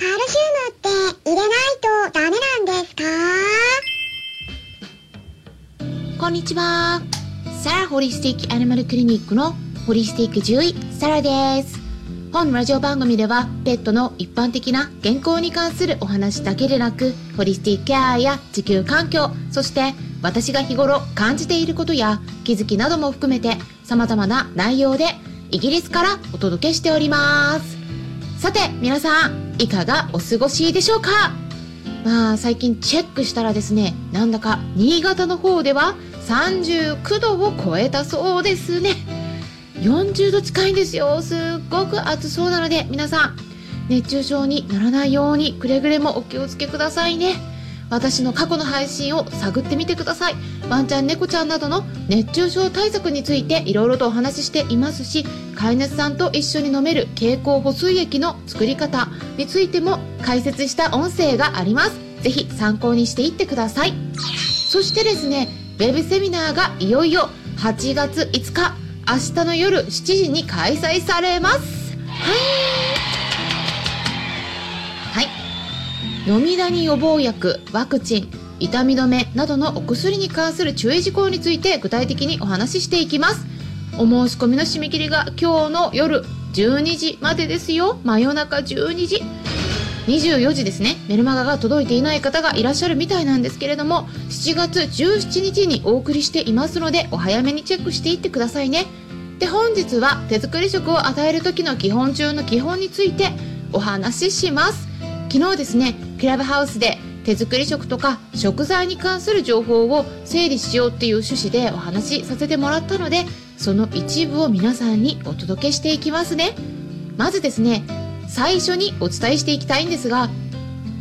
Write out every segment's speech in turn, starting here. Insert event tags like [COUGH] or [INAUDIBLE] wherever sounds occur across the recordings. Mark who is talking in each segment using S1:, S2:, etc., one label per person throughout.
S1: カルシウムって入れないとダメなんですか？
S2: こんにちは。サラホリスティックアニマルクリニックのホリスティック獣医、サラです。本ラジオ番組では、ペットの一般的な健康に関するお話だけでなく、ホリスティックケアや地球環境、そして私が日頃感じていることや気づきなども含めて様々な内容でイギリスからお届けしております。さて、皆さん、いかがお過ごしでしょうか？まあ最近チェックしたらですねなんだか新潟の方では39度を超えたそうですね。40度近いんですよ。すっごく暑そうなので皆さん熱中症にならないようにくれぐれもお気をつけくださいね。私の過去の配信を探ってみてください。ワンちゃん猫ちゃんなどの熱中症対策についていろいろとお話ししていますし飼い主さんと一緒に飲める経口補水液の作り方についても解説した音声があります。ぜひ参考にしていってください。そしてですねウェブセミナーがいよいよ8月5日明日の夜7時に開催されます。はい。飲みダニ予防薬ワクチン痛み止めなどのお薬に関する注意事項について具体的にお話ししていきます。お申し込みの締め切りが今日の夜12時までですよ。真夜中12時。24時ですね。メルマガが届いていない方がいらっしゃるみたいなんですけれども7月17日にお送りしていますのでお早めにチェックしていってくださいね。で本日は手作り食を与える時の基本中の基本についてお話しします。昨日ですねクラブハウスで手作り食とか食材に関する情報を整理しようっていう趣旨でお話しさせてもらったのでその一部を皆さんにお届けしていきますね。まずですね最初にお伝えしていきたいんですが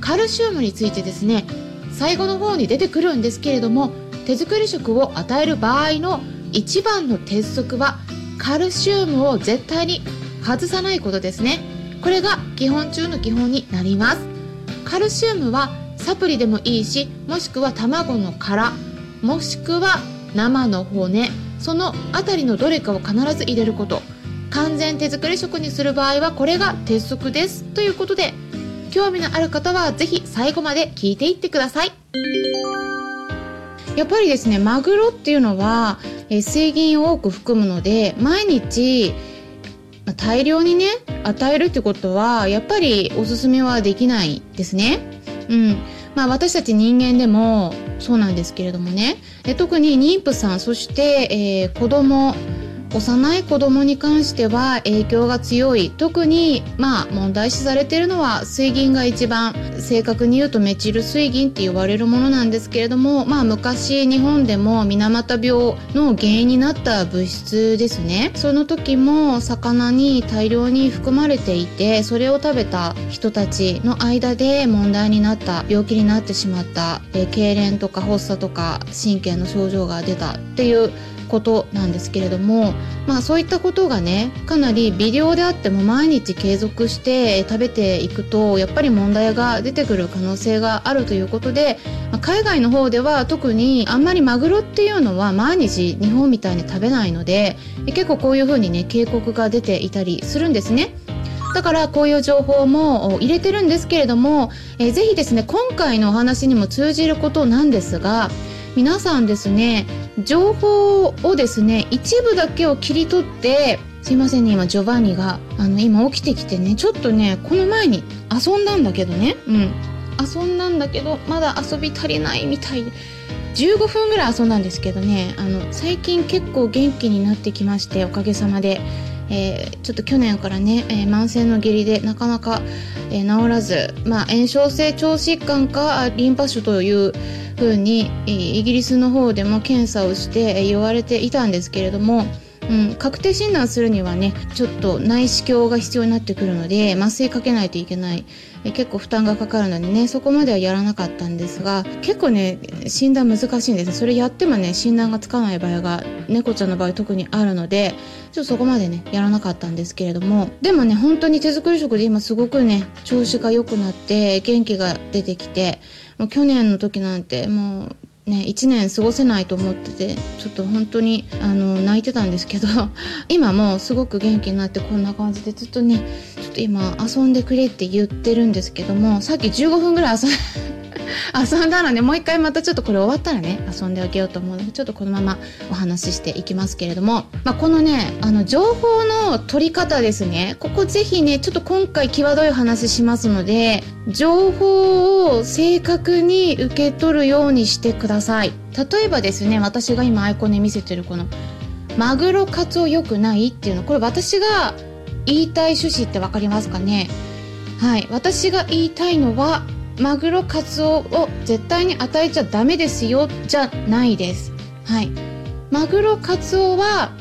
S2: カルシウムについてですね最後の方に出てくるんですけれども手作り食を与える場合の一番の鉄則はカルシウムを絶対に外さないことですね。これが基本中の基本になります。カルシウムはサプリでもいいしもしくは卵の殻もしくは生の骨そのあたりのどれかを必ず入れること。完全手作り食にする場合はこれが鉄則です。ということで興味のある方はぜひ最後まで聞いていってください。やっぱりですねマグロっていうのは、え水銀を多く含むので毎日大量にね与えるってことはやっぱりおすすめはできないですね。うん。まあ私たち人間でもそうなんですけれどもね。え特に妊婦さんそして、えー子供幼い子供に関しては影響が強い。特にまあ問題視されているのは水銀が一番正確に言うとメチル水銀って言われるものなんですけれどもまあ昔日本でも水俣病の原因になった物質ですね。その時も魚に大量に含まれていてそれを食べた人たちの間で問題になった病気になってしまった、えー痙攣とか発作とか神経の症状が出たっていうことなんですけれどもまあそういったことがねかなり微量であっても毎日継続して食べていくとやっぱり問題が出てくる可能性があるということで、まあ海外の方では特にあんまりマグロっていうのは毎日日本みたいに食べないので結構こういうふうにね警告が出ていたりするんですね。だからこういう情報も入れてるんですけれども、えーぜひですね今回のお話にも通じることなんですが皆さんですね情報をですね一部だけを切り取ってすいませんね今ジョバンニがあの今起きてきてねちょっとねこの前に遊んだんだけどねうん遊んだんだけどまだ遊び足りないみたいで15分ぐらい遊んだんですけどねあの最近結構元気になってきましておかげさまで。えーちょっと去年からね、えー慢性の下痢でなかなか、えー治らず、まあ、炎症性腸疾患かリンパ腫というふうに、イギリスの方でも検査をして、え言われていたんですけれども、うん、確定診断するにはねちょっと内視鏡が必要になってくるので麻酔かけないといけない。え結構負担がかかるのでねそこまではやらなかったんですが結構ね診断難しいんです。それやってもね診断がつかない場合が猫ちゃんの場合特にあるのでちょっとそこまでねやらなかったんですけれども。でもね本当に手作り食で今すごくね調子が良くなって元気が出てきてもう去年の時なんてもうね、1年過ごせないと思っててちょっと本当にあの泣いてたんですけど [LAUGHS] 今もすごく元気になってこんな感じでずっとねちょっと今遊んでくれって言ってるんですけどもさっき15分ぐらい遊ん遊んだのでもう一回またちょっとこれ終わったらね遊んであげようと思うのでちょっとこのままお話ししていきますけれども、まあ、このねあの情報の取り方ですね。ここぜひねちょっと今回際どい話しますので情報を正確に受け取るようにしてください。例えばですね私が今アイコンで見せてるこのマグロカツオ良くないっていうのこれ私が言いたい趣旨って分かりますかね？はい。私が言いたいのはマグロカツオを絶対に与えちゃダメですよじゃないです。はい。マグロカツオは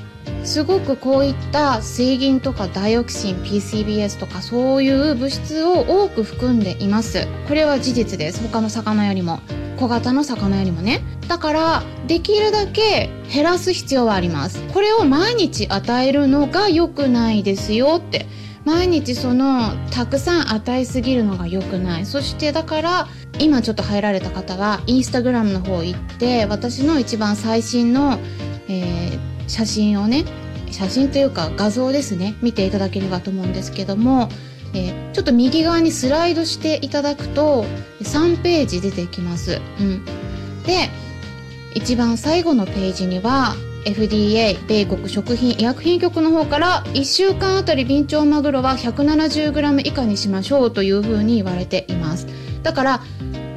S2: すごくこういった水銀とかダイオキシン PCBS とかそういう物質を多く含んでいます。これは事実です。他の魚よりも。小型の魚よりもね。だからできるだけ減らす必要はあります。これを毎日与えるのが良くないですよって。毎日そのたくさん与えすぎるのが良くないそしてだから今ちょっと入られた方はインスタグラムの方行って私の一番最新の、えー、写真をね写真というか画像ですね見ていただければと思うんですけども、えー、ちょっと右側にスライドしていただくと3ページ出てきます。うん、で一番最後のページには FDA 米国食品医薬品局の方から1週間あたりビンチョウマグロは 170g 以下にしましょうというふうに言われています。だから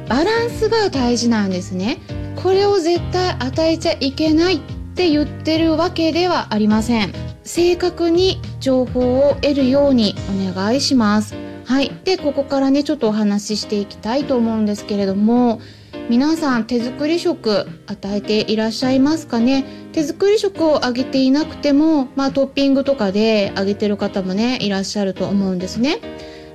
S2: バランスが大事なんですね。これを絶対与えちゃいけないって言ってるわけではありません。正確に情報を得るようにお願いします。はい。でここからねちょっとお話ししていきたいと思うんですけれども皆さん手作り食与えていらっしゃいますかね？手作り食をあげていなくても、まあ、トッピングとかであげてる方もねいらっしゃると思うんですね。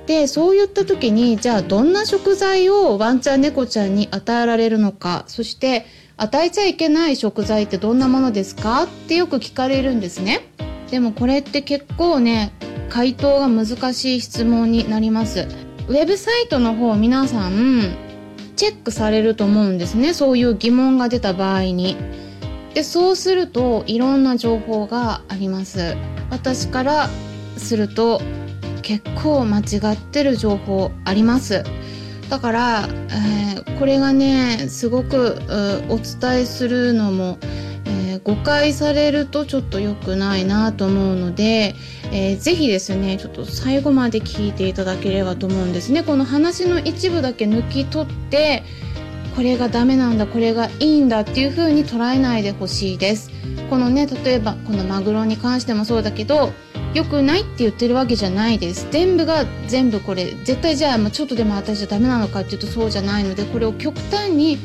S2: でそういった時にじゃあどんな食材をワンちゃん猫ちゃんに与えられるのか？そして与えちゃいけない食材ってどんなものですか？ってよく聞かれるんですね。でもこれって結構ね回答が難しい質問になります。ウェブサイトの方皆さんチェックされると思うんですね。そういう疑問が出た場合に。でそうするといろんな情報があります。私からすると結構間違ってる情報あります。だから、えー、これがねすごくお伝えするのも、ー、誤解されるとちょっと良くないなと思うので、えー、ぜひですねちょっと最後まで聞いていただければと思うんですね。この話の一部だけ抜き取ってこれがダメなんだこれがいいんだっていう風に捉えないでほしいです。このね例えばこのマグロに関してもそうだけど良くないって言ってるわけじゃないです。全部が全部これ絶対じゃあ、まあ、ちょっとでも私じゃダメなのかっていうとそうじゃないのでこれを極端に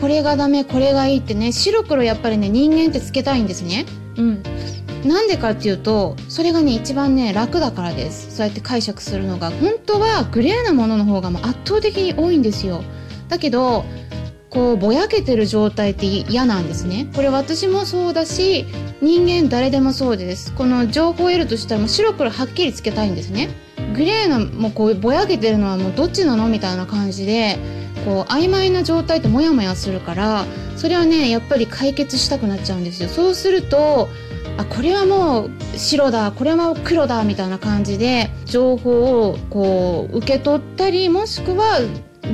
S2: これがダメこれがいいってね白黒やっぱりね人間ってつけたいんですね。うん。なんでかっていうとそれがね一番ね楽だからです。そうやって解釈するのが。本当はグレーなものの方がもう圧倒的に多いんですよ。だけどこうぼやけてる状態って嫌なんですね。これ私もそうだし人間誰でもそうです。この情報を得るとしたらもう白黒はっきりつけたいんですね。グレーのもうこうぼやけてるのはもうどっちなの？みたいな感じでこう曖昧な状態ってモヤモヤするからそれはねやっぱり解決したくなっちゃうんですよそうするとあこれはもう白だこれはもう黒だみたいな感じで情報をこう受け取ったりもしくは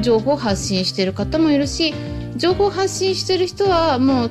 S2: 情報発信してる方もいるし情報発信してる人はもう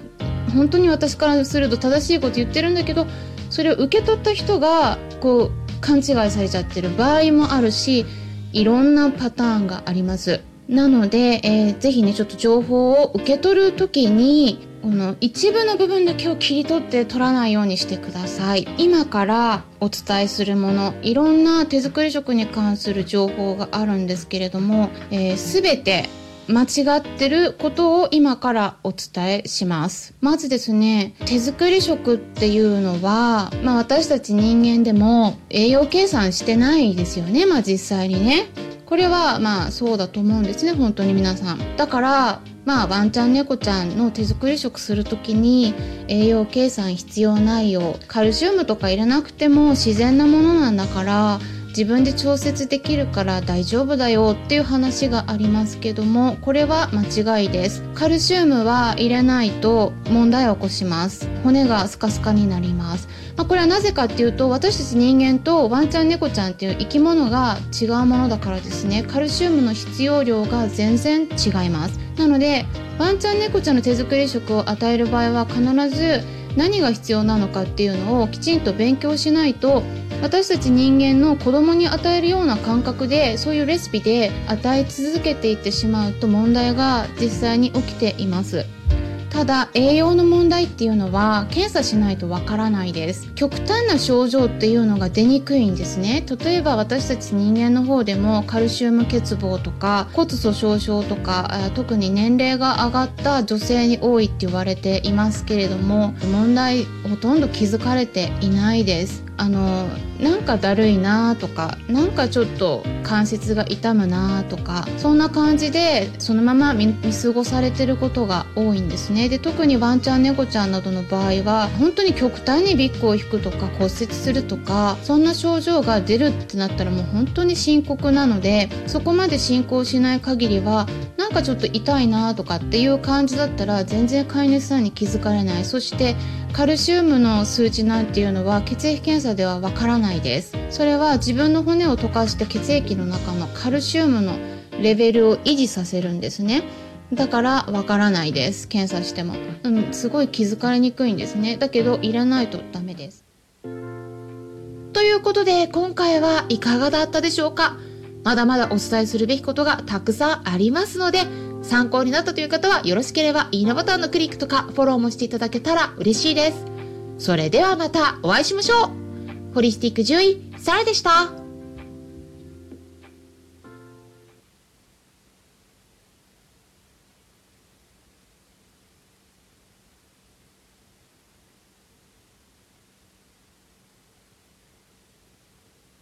S2: 本当に私からすると正しいこと言ってるんだけどそれを受け取った人がこう勘違いされちゃってる場合もあるしいろんなパターンがあります。なので、えー、ぜひねちょっと情報を受け取る時にこの一部の部分だけを切り取って取らないようにしてください。今からお伝えするものいろんな手作り食に関する情報があるんですけれども、えー、全て間違ってることを今からお伝えします。まずですね手作り食っていうのは、まあ、私たち人間でも栄養計算してないですよねまあ実際にね。これはまあそうだと思うんですね本当に皆さん。だからまあワンちゃん猫ちゃんの手作り食する時に栄養計算必要ないよカルシウムとか入れなくても自然なものなんだから自分で調節できるから大丈夫だよっていう話がありますけどもこれは間違いです。カルシウムは入れないと問題を起こします。骨がスカスカになります、まあ、これはなぜかっていうと私たち人間とワンちゃん猫ちゃんっていう生き物が違うものだからですね。カルシウムの必要量が全然違います。なのでワンちゃん猫ちゃんの手作り食を与える場合は必ず何が必要なのかっていうのをきちんと勉強しないと私たち人間の子供に与えるような感覚でそういうレシピで与え続けていってしまうと問題が実際に起きています。ただ栄養の問題っていうのは検査しないとわからないです。極端な症状っていうのが出にくいんですね。例えば私たち人間の方でもカルシウム欠乏とか骨粗鬆症とか特に年齢が上がった女性に多いって言われていますけれども問題ほとんど気づかれていないです。あのなんかだるいなとかなんかちょっと関節が痛むなとかそんな感じでそのまま見過ごされてることが多いんですね。で特にワンちゃん猫ちゃんなどの場合は本当に極端にビッグを引くとか骨折するとかそんな症状が出るってなったらもう本当に深刻なのでそこまで進行しない限りはなんかちょっと痛いなとかっていう感じだったら全然飼い主さんに気づかれない。そしてカルシウムの数値なんていうのは血液検査ではわからないです。それは自分の骨を溶かして血液の中のカルシウムのレベルを維持させるんですね。だからわからないです。検査しても、うん、すごい気づかれにくいんですね。だけどいらないとダメです。ということで今回はいかがだったでしょうか？まだまだお伝えするべきことがたくさんありますので参考になったという方はよろしければいいねボタンのクリックとかフォローもしていただけたら嬉しいです。それではまたお会いしましょう。ホリスティック獣医、サラでした。